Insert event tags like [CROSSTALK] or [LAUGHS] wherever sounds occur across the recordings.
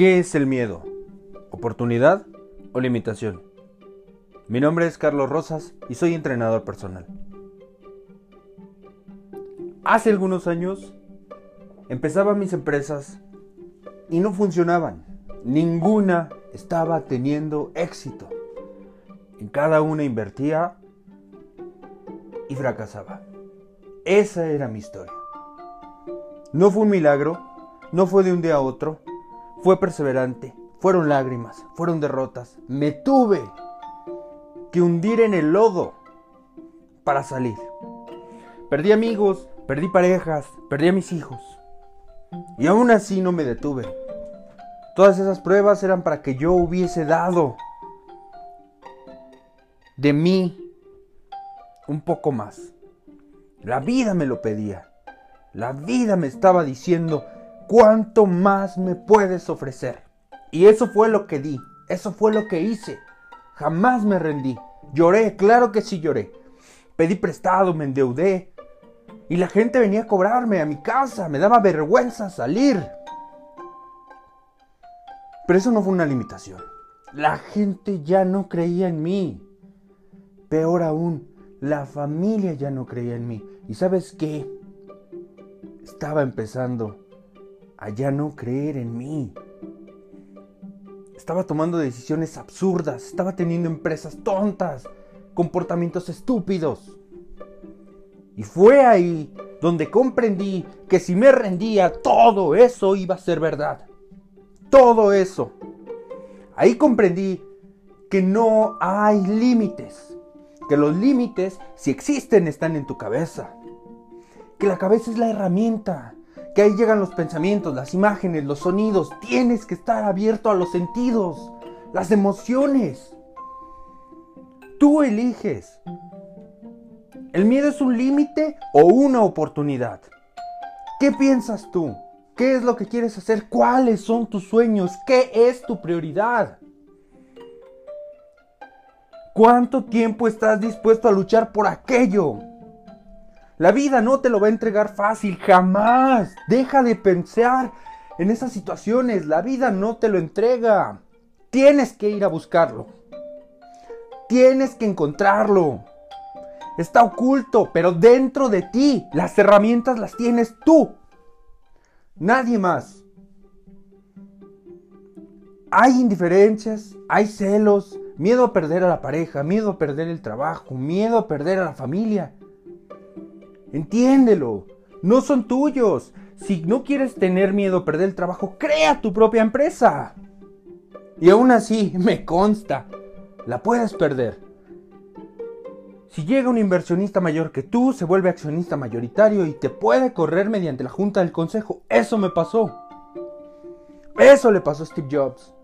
¿Qué es el miedo? ¿Oportunidad o limitación? Mi nombre es Carlos Rosas y soy entrenador personal. Hace algunos años empezaba mis empresas y no funcionaban. Ninguna estaba teniendo éxito. En cada una invertía y fracasaba. Esa era mi historia. No fue un milagro, no fue de un día a otro, fue perseverante, fueron lágrimas, fueron derrotas. Me tuve que hundir en el lodo para salir. Perdí amigos, perdí parejas, perdí a mis hijos. Y aún así no me detuve. Todas esas pruebas eran para que yo hubiese dado de mí un poco más. La vida me lo pedía. La vida me estaba diciendo, ¿cuánto más me puedes ofrecer? Y eso fue lo que di, eso fue lo que hice. Jamás me rendí. Lloré, claro que sí lloré. Pedí prestado, me endeudé. Y la gente venía a cobrarme a mi casa, me daba vergüenza salir. Pero eso no fue una limitación. La gente ya no creía en mí. Peor aún, la familia ya no creía en mí. ¿Y sabes qué? Estaba empezando a ya no creer en mí. Estaba tomando decisiones absurdas, estaba teniendo empresas tontas, comportamientos estúpidos. Y fue ahí donde comprendí que si me rendía, todo eso iba a ser verdad. Todo eso. Ahí comprendí que no hay límites. Que los límites, si existen, están en tu cabeza. Que la cabeza es la herramienta que ahí llegan los pensamientos, las imágenes, los sonidos. Tienes que estar abierto a los sentidos, las emociones. Tú eliges. ¿El miedo es un límite o una oportunidad? ¿Qué piensas tú? ¿Qué es lo que quieres hacer? ¿Cuáles son tus sueños? ¿Qué es tu prioridad? ¿Cuánto tiempo estás dispuesto a luchar por aquello? La vida no te lo va a entregar fácil, jamás. Deja de pensar en esas situaciones. La vida no te lo entrega. Tienes que ir a buscarlo. Tienes que encontrarlo. Está oculto, pero dentro de ti. Las herramientas las tienes tú. Nadie más. Hay indiferencias, hay celos, miedo a perder a la pareja, miedo a perder el trabajo, miedo a perder a la familia. Entiéndelo. No son tuyos. Si no quieres tener miedo a perder el trabajo, crea tu propia empresa. Y aún así, [LAUGHS] me consta, la puedes perder. Si llega un inversionista mayor que tú, se vuelve accionista mayoritario y te puede correr mediante la junta del consejo. Eso me pasó. Eso le pasó a Steve Jobs.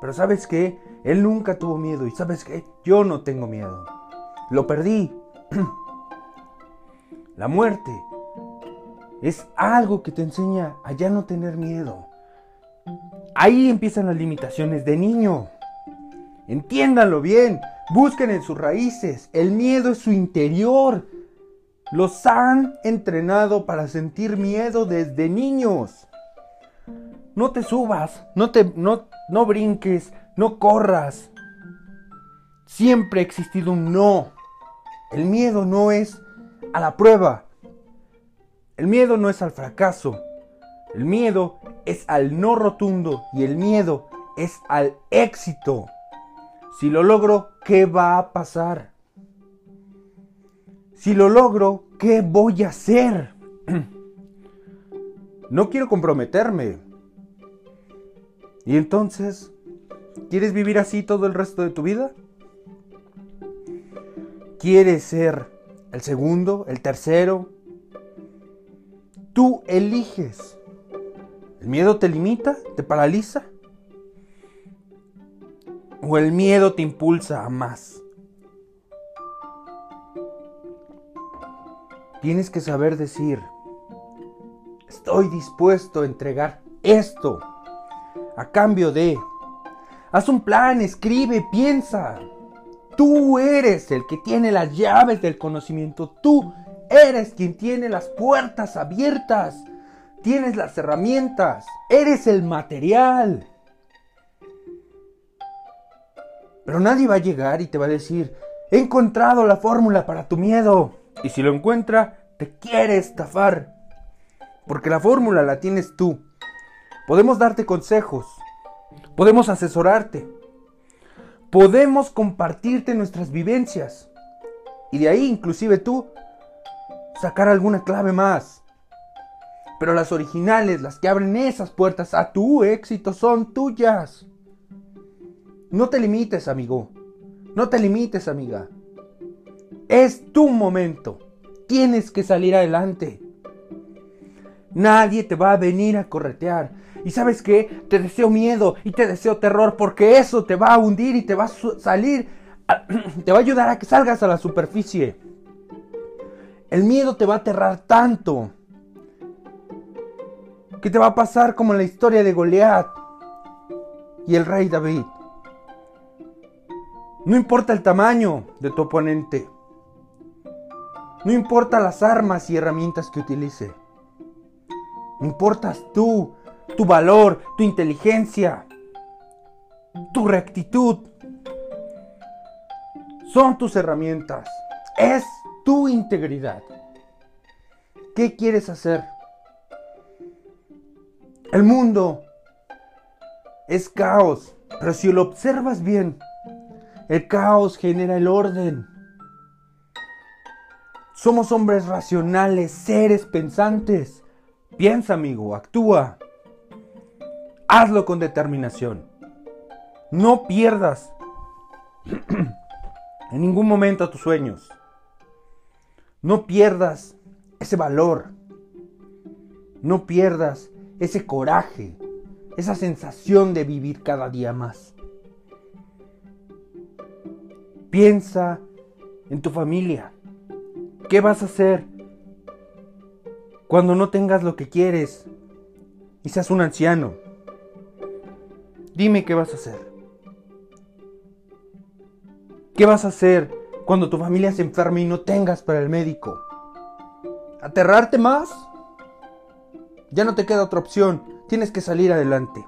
Pero sabes qué? Él nunca tuvo miedo y sabes qué? Yo no tengo miedo. Lo perdí. [CLEARS THROAT] La muerte es algo que te enseña a ya no tener miedo. Ahí empiezan las limitaciones de niño. Entiéndanlo bien, busquen en sus raíces. El miedo es su interior. Los han entrenado para sentir miedo desde niños. No te subas, no te no, no brinques, no corras. Siempre ha existido un no. El miedo no es a la prueba. El miedo no es al fracaso. El miedo es al no rotundo y el miedo es al éxito. Si lo logro, ¿qué va a pasar? Si lo logro, ¿qué voy a hacer? [CLEARS THROAT] No quiero comprometerme. ¿Y entonces? ¿Quieres vivir así todo el resto de tu vida? ¿Quieres ser el segundo, el tercero. Tú eliges. ¿El miedo te limita? ¿Te paraliza? ¿O el miedo te impulsa a más? Tienes que saber decir, estoy dispuesto a entregar esto a cambio de... Haz un plan, escribe, piensa. Tú eres el que tiene las llaves del conocimiento. Tú eres quien tiene las puertas abiertas. Tienes las herramientas. Eres el material. Pero nadie va a llegar y te va a decir, he encontrado la fórmula para tu miedo. Y si lo encuentra, te quiere estafar. Porque la fórmula la tienes tú. Podemos darte consejos. Podemos asesorarte. Podemos compartirte nuestras vivencias. Y de ahí, inclusive tú, sacar alguna clave más. Pero las originales, las que abren esas puertas a tu éxito, son tuyas. No te limites, amigo. No te limites, amiga. Es tu momento. Tienes que salir adelante. Nadie te va a venir a corretear. Y sabes qué? Te deseo miedo y te deseo terror porque eso te va a hundir y te va a salir, [CLEARS THROAT] te va a ayudar a que salgas a la superficie. El miedo te va a aterrar tanto que te va a pasar como en la historia de Goliat y el rey David. No importa el tamaño de tu oponente. No importa las armas y herramientas que utilice. No importas tú, tu valor, tu inteligencia, tu rectitud. Son tus herramientas. Es tu integridad. ¿Qué quieres hacer? El mundo es caos, pero si lo observas bien, el caos genera el orden. Somos hombres racionales, seres pensantes. Piensa, amigo, actúa. Hazlo con determinación. No pierdas [CLEARS THROAT] en ningún momento tus sueños. No pierdas ese valor. No pierdas ese coraje, esa sensación de vivir cada día más. Piensa en tu familia. ¿Qué vas a hacer cuando no tengas lo que quieres y seas un anciano? Dime qué vas a hacer. ¿Qué vas a hacer cuando tu familia se enferme y no tengas para el médico? ¿Aterrarte más? Ya no te queda otra opción. Tienes que salir adelante.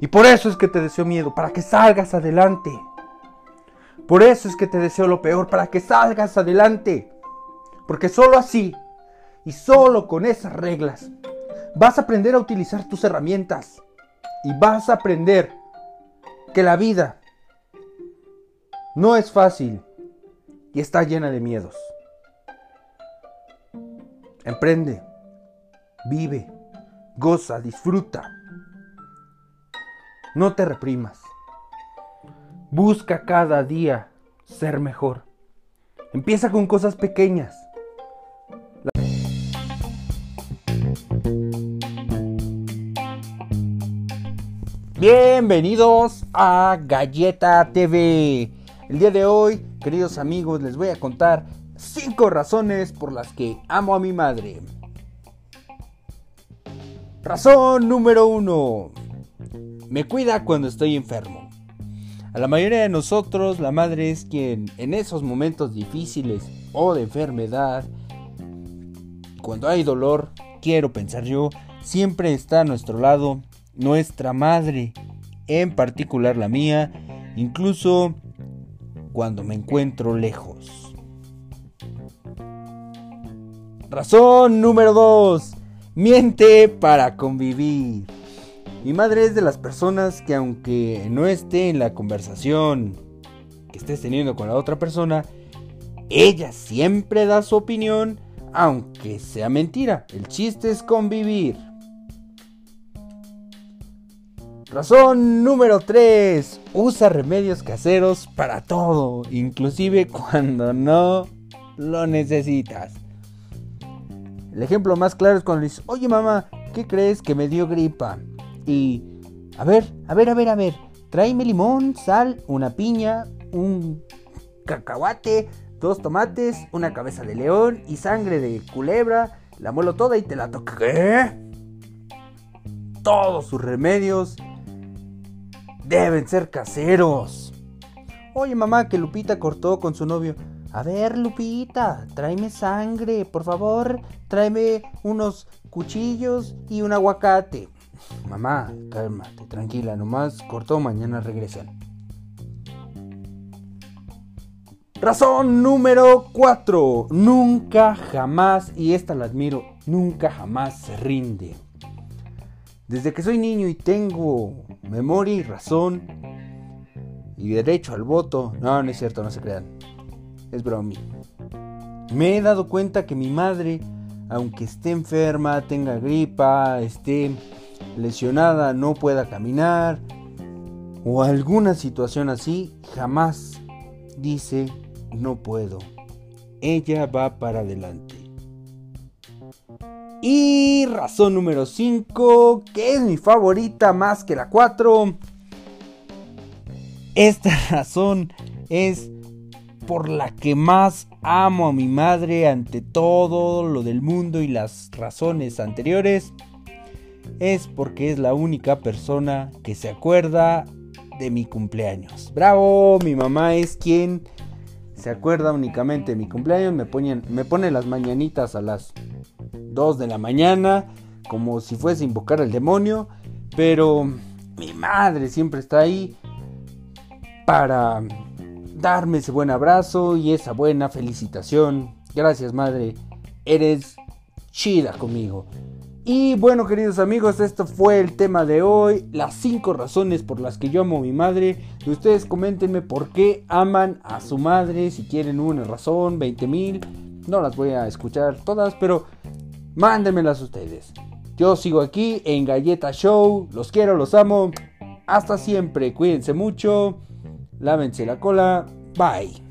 Y por eso es que te deseo miedo, para que salgas adelante. Por eso es que te deseo lo peor, para que salgas adelante. Porque solo así, y solo con esas reglas, vas a aprender a utilizar tus herramientas. Y vas a aprender que la vida no es fácil y está llena de miedos. Emprende, vive, goza, disfruta. No te reprimas. Busca cada día ser mejor. Empieza con cosas pequeñas. Bienvenidos a Galleta TV. El día de hoy, queridos amigos, les voy a contar 5 razones por las que amo a mi madre. Razón número 1. Me cuida cuando estoy enfermo. A la mayoría de nosotros, la madre es quien en esos momentos difíciles o de enfermedad, cuando hay dolor, quiero pensar yo, siempre está a nuestro lado nuestra madre, en particular la mía, incluso cuando me encuentro lejos. Razón número 2. Miente para convivir. Mi madre es de las personas que aunque no esté en la conversación que estés teniendo con la otra persona, ella siempre da su opinión, aunque sea mentira. El chiste es convivir. Razón número 3. Usa remedios caseros para todo, inclusive cuando no lo necesitas. El ejemplo más claro es cuando dices, oye mamá, ¿qué crees que me dio gripa? Y, a ver, a ver, a ver, a ver, tráeme limón, sal, una piña, un cacahuate, dos tomates, una cabeza de león y sangre de culebra, la muelo toda y te la toco. ¿Qué? Todos sus remedios deben ser caseros. Oye mamá, que Lupita cortó con su novio. A ver, Lupita, tráeme sangre, por favor, tráeme unos cuchillos y un aguacate. Mamá, cálmate, tranquila, nomás cortó, mañana regresan. Razón número 4. Nunca jamás, y esta la admiro, nunca jamás se rinde. Desde que soy niño y tengo memoria y razón y derecho al voto, no, no es cierto, no se crean, es broma. Me he dado cuenta que mi madre, aunque esté enferma, tenga gripa, esté lesionada, no pueda caminar o alguna situación así, jamás dice no puedo. Ella va para adelante. Y razón número 5, que es mi favorita más que la 4. Esta [LAUGHS] razón es por la que más amo a mi madre ante todo lo del mundo y las razones anteriores. Es porque es la única persona que se acuerda de mi cumpleaños. Bravo, mi mamá es quien se acuerda únicamente de mi cumpleaños, me, me pone las mañanitas a las 2 de la mañana, como si fuese a invocar al demonio, pero mi madre siempre está ahí para darme ese buen abrazo y esa buena felicitación. Gracias madre, eres chida conmigo. Y bueno, queridos amigos, esto fue el tema de hoy. Las 5 razones por las que yo amo a mi madre. Y ustedes coméntenme por qué aman a su madre. Si quieren una razón, 20 mil. No las voy a escuchar todas, pero mándenmelas ustedes. Yo sigo aquí en Galleta Show. Los quiero, los amo. Hasta siempre. Cuídense mucho. Lávense la cola. Bye.